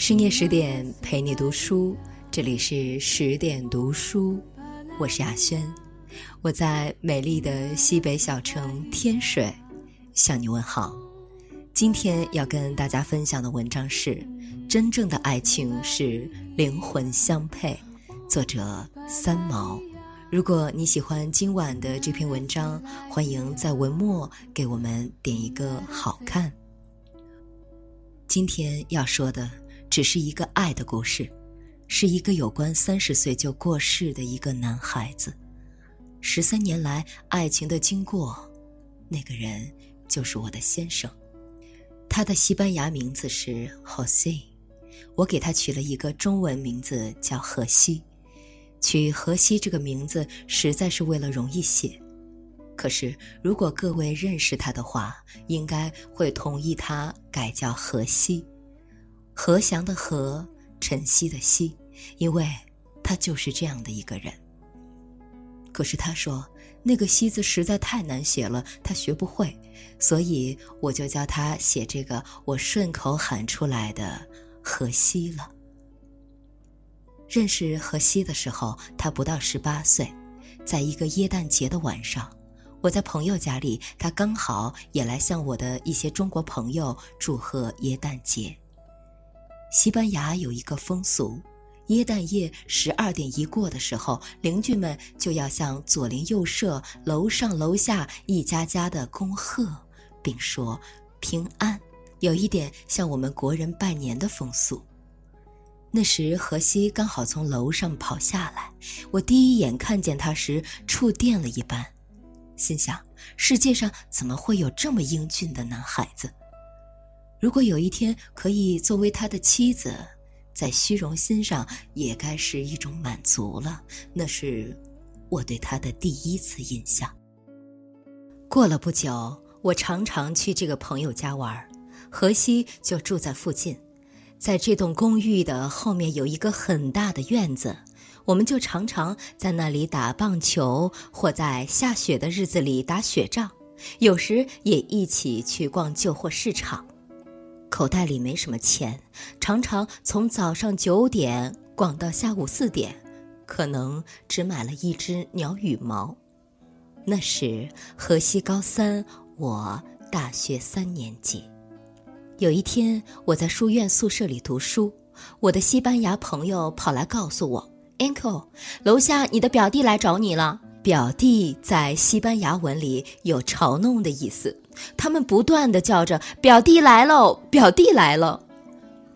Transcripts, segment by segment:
深夜十点陪你读书，这里是十点读书，我是雅轩，我在美丽的西北小城天水向你问好。今天要跟大家分享的文章是《真正的爱情是灵魂相配》，作者三毛。如果你喜欢今晚的这篇文章，欢迎在文末给我们点一个好看。今天要说的。只是一个爱的故事，是一个有关三十岁就过世的一个男孩子。十三年来爱情的经过，那个人就是我的先生。他的西班牙名字是 Jose，我给他取了一个中文名字叫荷西。取荷西这个名字实在是为了容易写。可是如果各位认识他的话，应该会同意他改叫荷西。何祥的何，晨曦的曦，因为他就是这样的一个人。可是他说那个“曦”字实在太难写了，他学不会，所以我就教他写这个我顺口喊出来的“荷西”了。认识荷西的时候，他不到十八岁，在一个耶诞节的晚上，我在朋友家里，他刚好也来向我的一些中国朋友祝贺耶诞节。西班牙有一个风俗，耶诞夜十二点一过的时候，邻居们就要向左邻右舍、楼上楼下一家家的恭贺，并说平安，有一点像我们国人拜年的风俗。那时荷西刚好从楼上跑下来，我第一眼看见他时触电了一般，心想：世界上怎么会有这么英俊的男孩子？如果有一天可以作为他的妻子，在虚荣心上也该是一种满足了。那是我对他的第一次印象。过了不久，我常常去这个朋友家玩，荷西就住在附近。在这栋公寓的后面有一个很大的院子，我们就常常在那里打棒球，或在下雪的日子里打雪仗，有时也一起去逛旧货市场。口袋里没什么钱，常常从早上九点逛到下午四点，可能只买了一只鸟羽毛。那时河西高三，我大学三年级。有一天，我在书院宿舍里读书，我的西班牙朋友跑来告诉我：“Uncle，楼下你的表弟来找你了。”表弟在西班牙文里有嘲弄的意思，他们不断的叫着“表弟来喽，表弟来了”。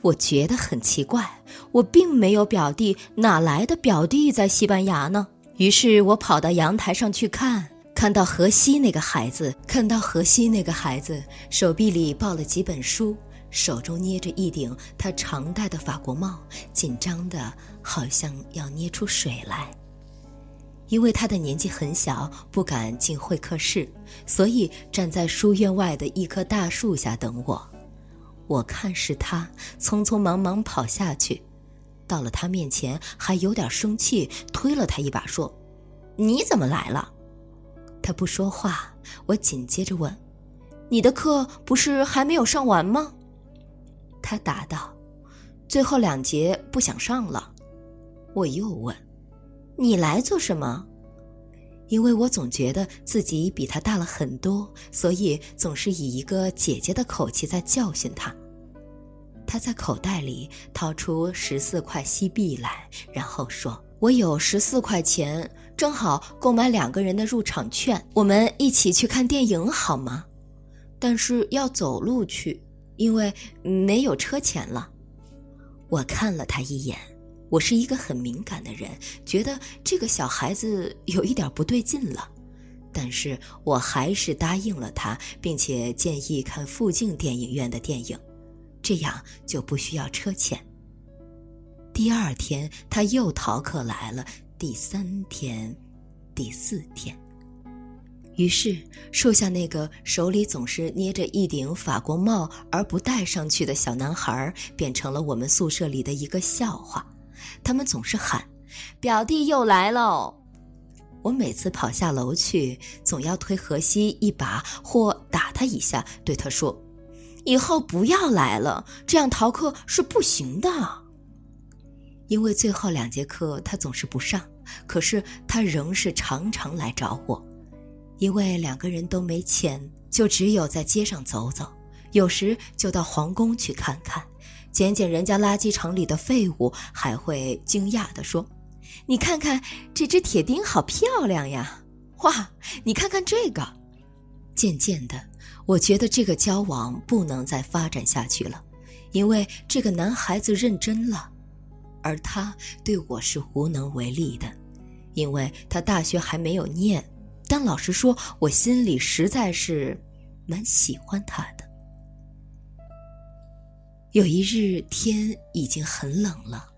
我觉得很奇怪，我并没有表弟，哪来的表弟在西班牙呢？于是我跑到阳台上去看，看到荷西那个孩子，看到荷西那个孩子手臂里抱了几本书，手中捏着一顶他常戴的法国帽，紧张的好像要捏出水来。因为他的年纪很小，不敢进会客室，所以站在书院外的一棵大树下等我。我看是他，匆匆忙忙跑下去，到了他面前，还有点生气，推了他一把，说：“你怎么来了？”他不说话，我紧接着问：“你的课不是还没有上完吗？”他答道：“最后两节不想上了。”我又问。你来做什么？因为我总觉得自己比他大了很多，所以总是以一个姐姐的口气在教训他。他在口袋里掏出十四块西币来，然后说：“我有十四块钱，正好购买两个人的入场券，我们一起去看电影好吗？但是要走路去，因为没有车钱了。”我看了他一眼。我是一个很敏感的人，觉得这个小孩子有一点不对劲了，但是我还是答应了他，并且建议看附近电影院的电影，这样就不需要车钱。第二天他又逃课来了，第三天，第四天，于是树下那个手里总是捏着一顶法国帽而不戴上去的小男孩，变成了我们宿舍里的一个笑话。他们总是喊：“表弟又来喽！”我每次跑下楼去，总要推荷西一把或打他一下，对他说：“以后不要来了，这样逃课是不行的。因为最后两节课他总是不上，可是他仍是常常来找我。因为两个人都没钱，就只有在街上走走，有时就到皇宫去看看，捡捡人家垃圾场里的废物，还会惊讶地说：“你看看这只铁钉，好漂亮呀！哇，你看看这个。”渐渐的，我觉得这个交往不能再发展下去了，因为这个男孩子认真了，而他对我是无能为力的，因为他大学还没有念。但老实说，我心里实在是蛮喜欢他的。有一日天已经很冷了，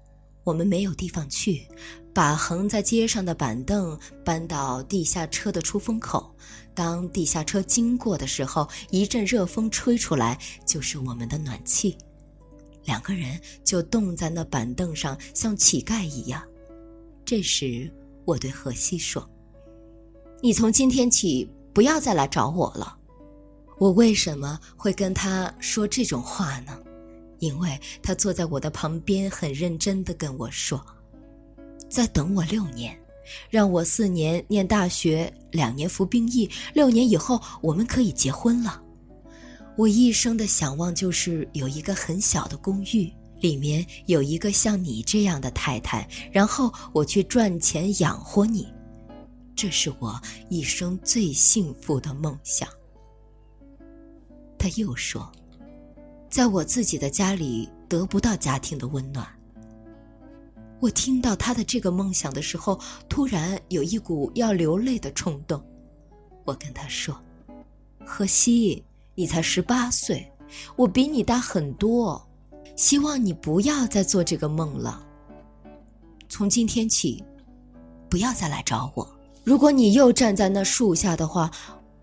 我们没有地方去，把横在街上的板凳搬到地下车的出风口。当地下车经过的时候，一阵热风吹出来，就是我们的暖气。两个人就冻在那板凳上，像乞丐一样。这时，我对荷西说。你从今天起不要再来找我了。我为什么会跟他说这种话呢？因为他坐在我的旁边，很认真的跟我说：“再等我六年，让我四年念大学，两年服兵役，六年以后我们可以结婚了。我一生的想望就是有一个很小的公寓，里面有一个像你这样的太太，然后我去赚钱养活你。”这是我一生最幸福的梦想。他又说：“在我自己的家里得不到家庭的温暖。”我听到他的这个梦想的时候，突然有一股要流泪的冲动。我跟他说：“荷西，你才十八岁，我比你大很多，希望你不要再做这个梦了。从今天起，不要再来找我。”如果你又站在那树下的话，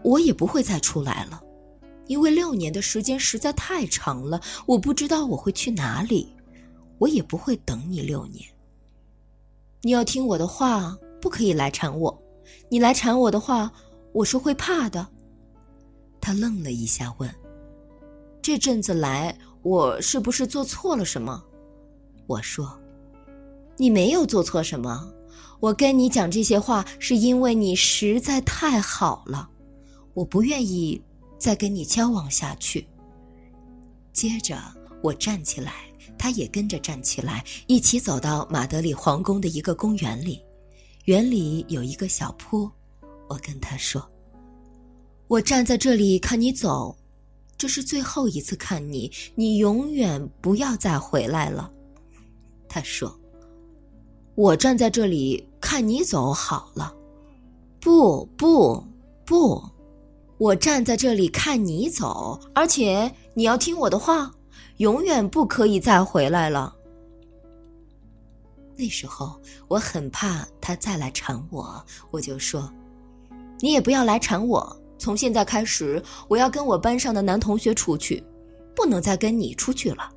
我也不会再出来了，因为六年的时间实在太长了，我不知道我会去哪里，我也不会等你六年。你要听我的话，不可以来缠我，你来缠我的话，我是会怕的。他愣了一下，问：“这阵子来，我是不是做错了什么？”我说：“你没有做错什么。”我跟你讲这些话，是因为你实在太好了，我不愿意再跟你交往下去。接着我站起来，他也跟着站起来，一起走到马德里皇宫的一个公园里。园里有一个小坡，我跟他说：“我站在这里看你走，这是最后一次看你，你永远不要再回来了。”他说。我站在这里看你走好了，不不不，我站在这里看你走，而且你要听我的话，永远不可以再回来了。那时候我很怕他再来缠我，我就说：“你也不要来缠我。从现在开始，我要跟我班上的男同学出去，不能再跟你出去了。”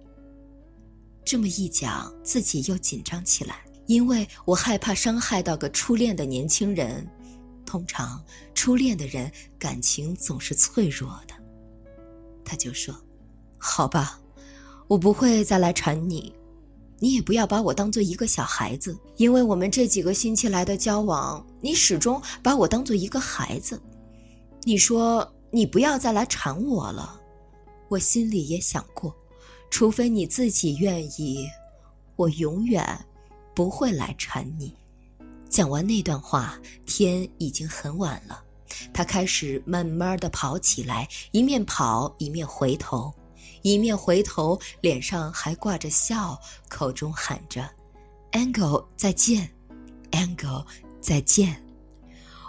这么一讲，自己又紧张起来。因为我害怕伤害到个初恋的年轻人，通常初恋的人感情总是脆弱的。他就说：“好吧，我不会再来缠你，你也不要把我当做一个小孩子，因为我们这几个星期来的交往，你始终把我当做一个孩子。你说你不要再来缠我了，我心里也想过，除非你自己愿意，我永远。”不会来缠你。讲完那段话，天已经很晚了。他开始慢慢的跑起来，一面跑一面回头，一面回头，脸上还挂着笑，口中喊着：“Angle 再见，Angle 再见。”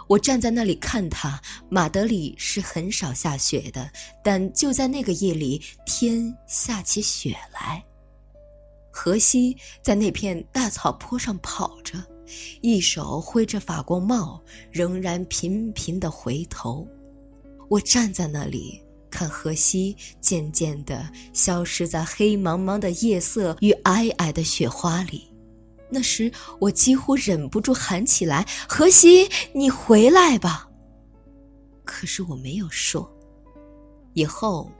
我站在那里看他。马德里是很少下雪的，但就在那个夜里，天下起雪来。荷西在那片大草坡上跑着，一手挥着法光帽，仍然频频的回头。我站在那里看荷西渐渐的消失在黑茫茫的夜色与皑皑的雪花里。那时我几乎忍不住喊起来：“荷西，你回来吧！”可是我没有说。以后。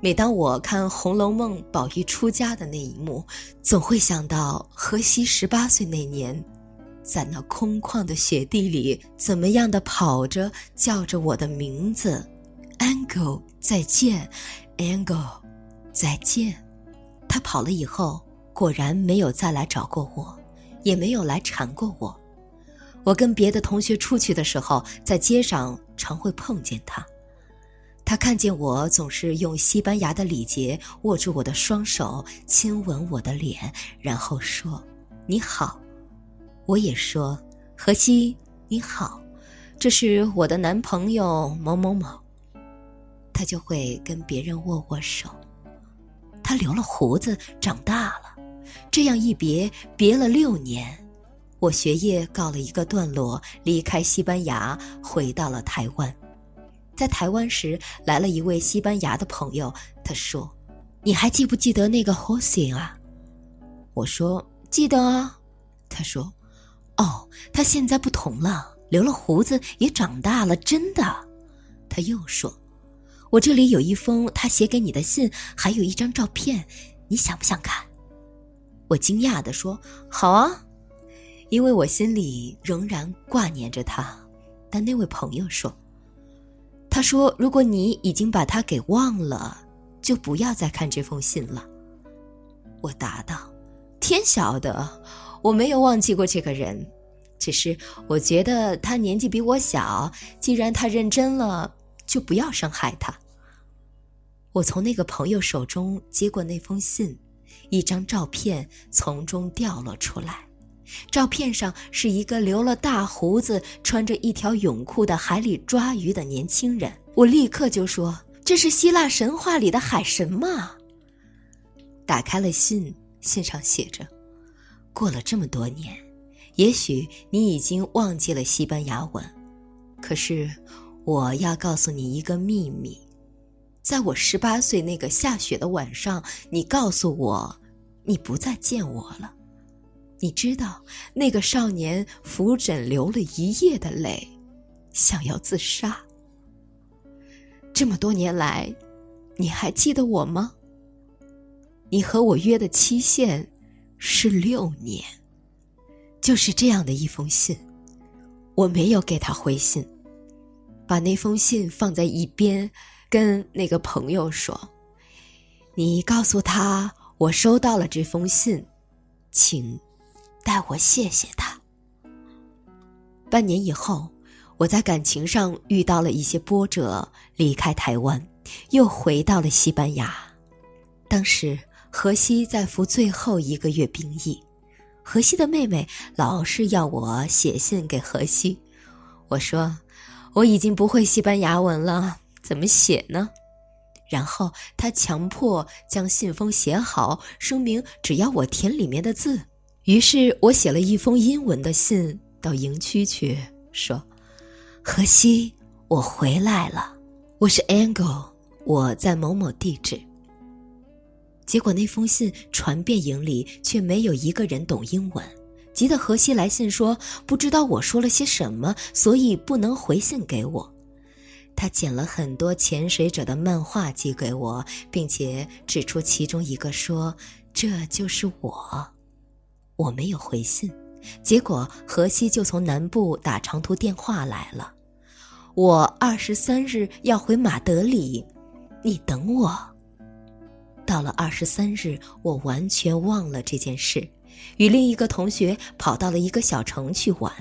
每当我看《红楼梦》宝玉出家的那一幕，总会想到荷西十八岁那年，在那空旷的雪地里，怎么样的跑着叫着我的名字，Angle 再见，Angle 再见。他跑了以后，果然没有再来找过我，也没有来缠过我。我跟别的同学出去的时候，在街上常会碰见他。他看见我，总是用西班牙的礼节握住我的双手，亲吻我的脸，然后说：“你好。”我也说：“荷西，你好，这是我的男朋友某某某。”他就会跟别人握握手。他留了胡子，长大了，这样一别，别了六年。我学业告了一个段落，离开西班牙，回到了台湾。在台湾时，来了一位西班牙的朋友。他说：“你还记不记得那个 h o s e 啊？”我说：“记得啊。”他说：“哦，他现在不同了，留了胡子，也长大了，真的。”他又说：“我这里有一封他写给你的信，还有一张照片，你想不想看？”我惊讶地说：“好啊，因为我心里仍然挂念着他。”但那位朋友说。他说：“如果你已经把他给忘了，就不要再看这封信了。”我答道：“天晓得，我没有忘记过这个人，只是我觉得他年纪比我小。既然他认真了，就不要伤害他。”我从那个朋友手中接过那封信，一张照片从中掉落出来。照片上是一个留了大胡子、穿着一条泳裤的海里抓鱼的年轻人。我立刻就说：“这是希腊神话里的海神吗？”打开了信，信上写着：“过了这么多年，也许你已经忘记了西班牙文，可是我要告诉你一个秘密，在我十八岁那个下雪的晚上，你告诉我，你不再见我了。”你知道那个少年扶枕流了一夜的泪，想要自杀。这么多年来，你还记得我吗？你和我约的期限是六年，就是这样的一封信，我没有给他回信，把那封信放在一边，跟那个朋友说：“你告诉他我收到了这封信，请。”代我谢谢他。半年以后，我在感情上遇到了一些波折，离开台湾，又回到了西班牙。当时荷西在服最后一个月兵役，荷西的妹妹老是要我写信给荷西。我说我已经不会西班牙文了，怎么写呢？然后他强迫将信封写好，声明只要我填里面的字。于是我写了一封英文的信到营区去，说：“荷西，我回来了，我是 Angle，我在某某地址。”结果那封信传遍营里，却没有一个人懂英文，急得荷西来信说不知道我说了些什么，所以不能回信给我。他剪了很多潜水者的漫画寄给我，并且指出其中一个说：“这就是我。”我没有回信，结果荷西就从南部打长途电话来了。我二十三日要回马德里，你等我。到了二十三日，我完全忘了这件事，与另一个同学跑到了一个小城去玩。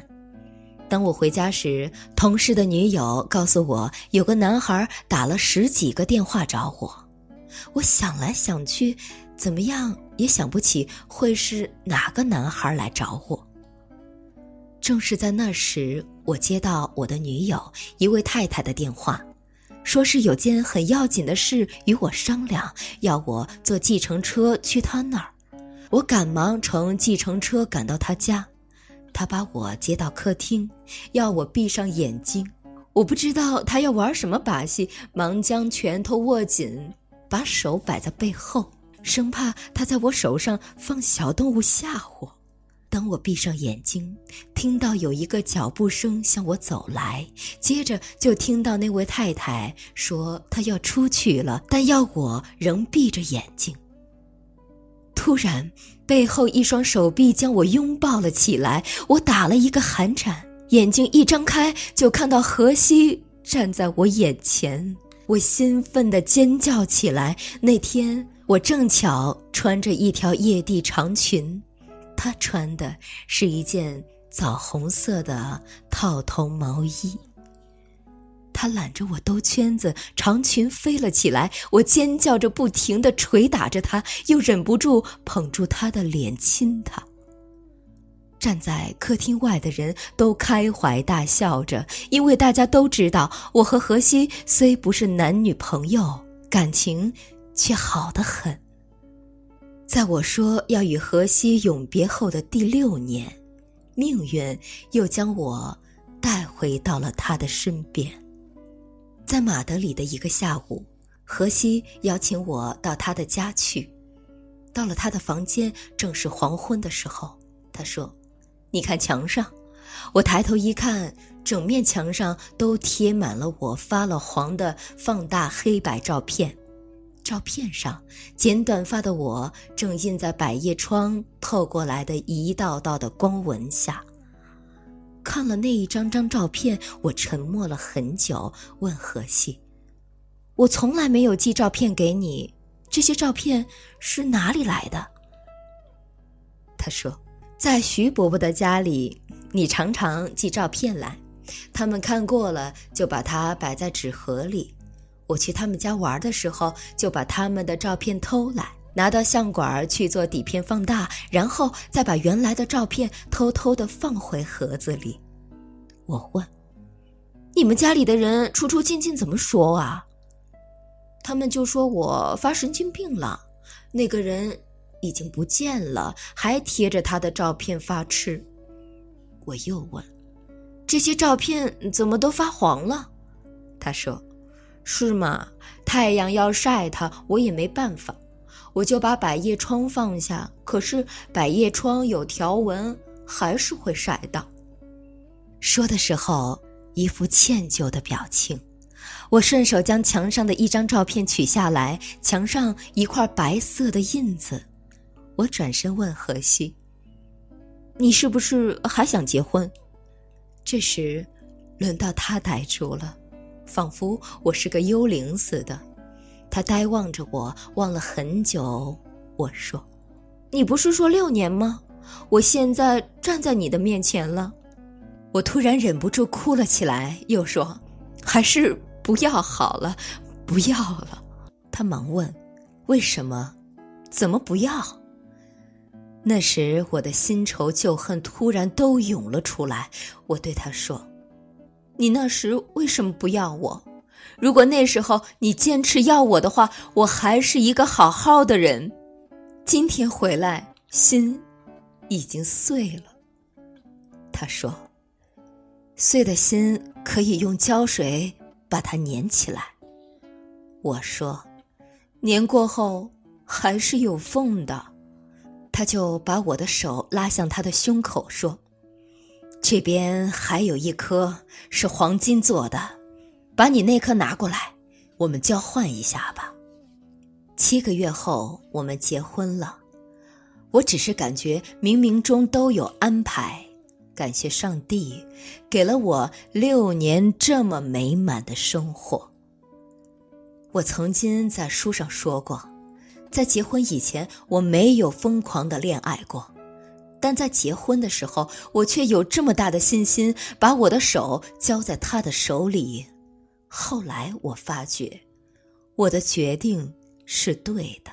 当我回家时，同事的女友告诉我，有个男孩打了十几个电话找我。我想来想去。怎么样也想不起会是哪个男孩来找我。正是在那时，我接到我的女友一位太太的电话，说是有件很要紧的事与我商量，要我坐计程车去他那儿。我赶忙乘计程车赶到他家，他把我接到客厅，要我闭上眼睛。我不知道他要玩什么把戏，忙将拳头握紧，把手摆在背后。生怕他在我手上放小动物吓我，当我闭上眼睛，听到有一个脚步声向我走来，接着就听到那位太太说她要出去了，但要我仍闭着眼睛。突然，背后一双手臂将我拥抱了起来，我打了一个寒颤，眼睛一张开就看到荷西站在我眼前，我兴奋地尖叫起来。那天我正巧穿着一条夜地长裙。他穿的是一件枣红色的套头毛衣。他揽着我兜圈子，长裙飞了起来。我尖叫着，不停地捶打着他，又忍不住捧住他的脸亲他。站在客厅外的人都开怀大笑着，因为大家都知道，我和荷西虽不是男女朋友，感情却好得很。在我说要与荷西永别后的第六年，命运又将我带回到了他的身边。在马德里的一个下午，荷西邀请我到他的家去。到了他的房间，正是黄昏的时候。他说：“你看墙上。”我抬头一看，整面墙上都贴满了我发了黄的放大黑白照片。照片上，剪短发的我正印在百叶窗透过来的一道道的光纹下。看了那一张张照片，我沉默了很久，问荷西：“我从来没有寄照片给你，这些照片是哪里来的？”他说：“在徐伯伯的家里，你常常寄照片来，他们看过了就把它摆在纸盒里。”我去他们家玩的时候，就把他们的照片偷来，拿到相馆去做底片放大，然后再把原来的照片偷偷的放回盒子里。我问：“你们家里的人出出进进怎么说啊？”他们就说我发神经病了。那个人已经不见了，还贴着他的照片发痴。我又问：“这些照片怎么都发黄了？”他说。是吗？太阳要晒它，我也没办法，我就把百叶窗放下。可是百叶窗有条纹，还是会晒到。说的时候，一副歉疚的表情。我顺手将墙上的一张照片取下来，墙上一块白色的印子。我转身问荷西：“你是不是还想结婚？”这时，轮到他呆住了。仿佛我是个幽灵似的，他呆望着我，望了很久。我说：“你不是说六年吗？我现在站在你的面前了。”我突然忍不住哭了起来，又说：“还是不要好了，不要了。”他忙问：“为什么？怎么不要？”那时我的新仇旧恨突然都涌了出来。我对他说。你那时为什么不要我？如果那时候你坚持要我的话，我还是一个好好的人。今天回来，心已经碎了。他说：“碎的心可以用胶水把它粘起来。”我说：“粘过后还是有缝的。”他就把我的手拉向他的胸口，说。这边还有一颗是黄金做的，把你那颗拿过来，我们交换一下吧。七个月后，我们结婚了。我只是感觉冥冥中都有安排，感谢上帝给了我六年这么美满的生活。我曾经在书上说过，在结婚以前，我没有疯狂的恋爱过。但在结婚的时候，我却有这么大的信心，把我的手交在他的手里。后来我发觉，我的决定是对的。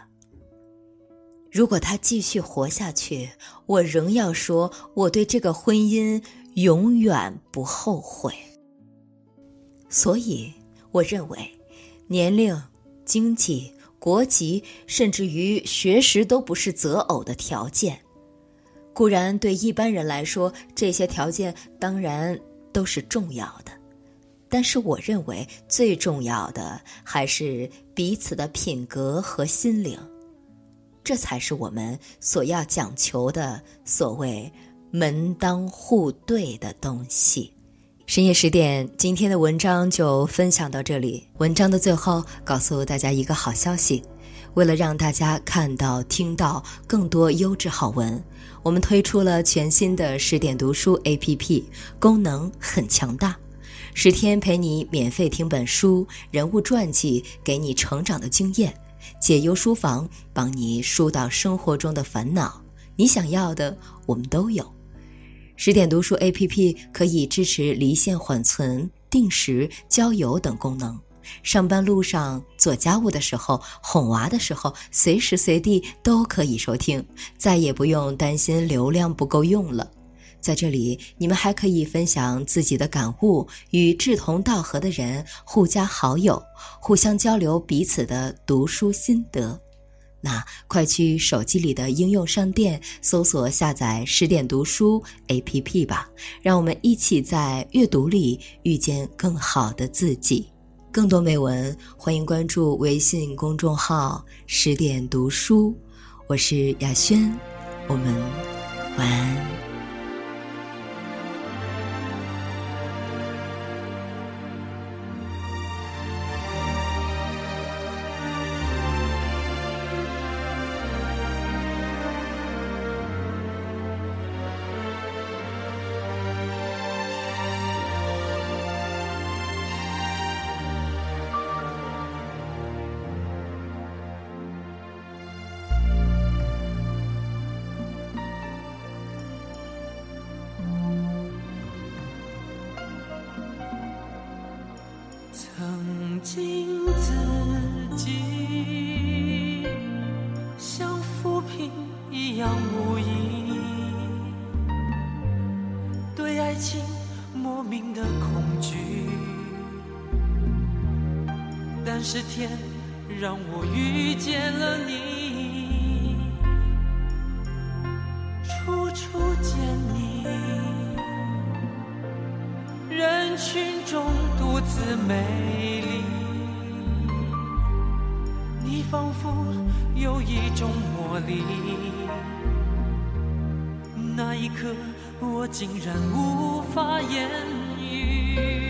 如果他继续活下去，我仍要说，我对这个婚姻永远不后悔。所以，我认为，年龄、经济、国籍，甚至于学识，都不是择偶的条件。固然，对一般人来说，这些条件当然都是重要的，但是我认为最重要的还是彼此的品格和心灵，这才是我们所要讲求的所谓门当户对的东西。深夜十点，今天的文章就分享到这里。文章的最后，告诉大家一个好消息：为了让大家看到、听到更多优质好文，我们推出了全新的十点读书 APP，功能很强大。十天陪你免费听本书，人物传记给你成长的经验，解忧书房帮你疏导生活中的烦恼。你想要的，我们都有。十点读书 APP 可以支持离线缓存、定时交友等功能。上班路上、做家务的时候、哄娃的时候，随时随地都可以收听，再也不用担心流量不够用了。在这里，你们还可以分享自己的感悟，与志同道合的人互加好友，互相交流彼此的读书心得。那快去手机里的应用商店搜索下载十点读书 APP 吧，让我们一起在阅读里遇见更好的自己。更多美文，欢迎关注微信公众号十点读书。我是雅轩，我们晚安。但是天让我遇见了你，处处见你，人群中。独自美丽，你仿佛有一种魔力。那一刻，我竟然无法言语。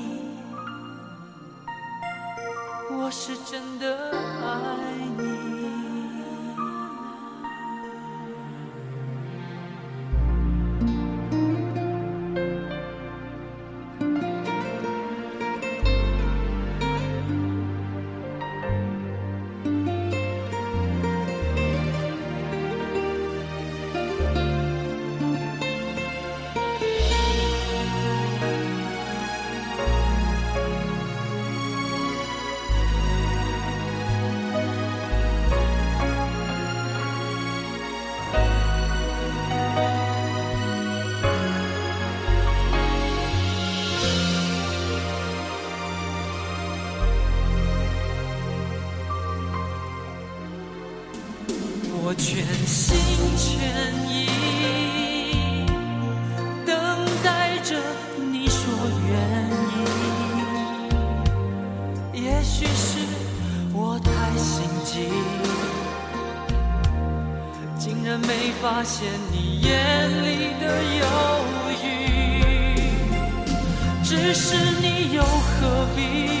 是真的爱你。我全心全意等待着你说愿意，也许是我太心急，竟然没发现你眼里的犹豫。只是你又何必？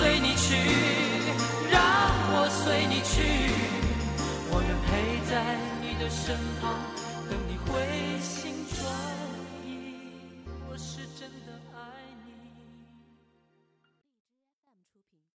随你去让我随你去。我愿陪在你的身旁等你回心转意。我是真的爱。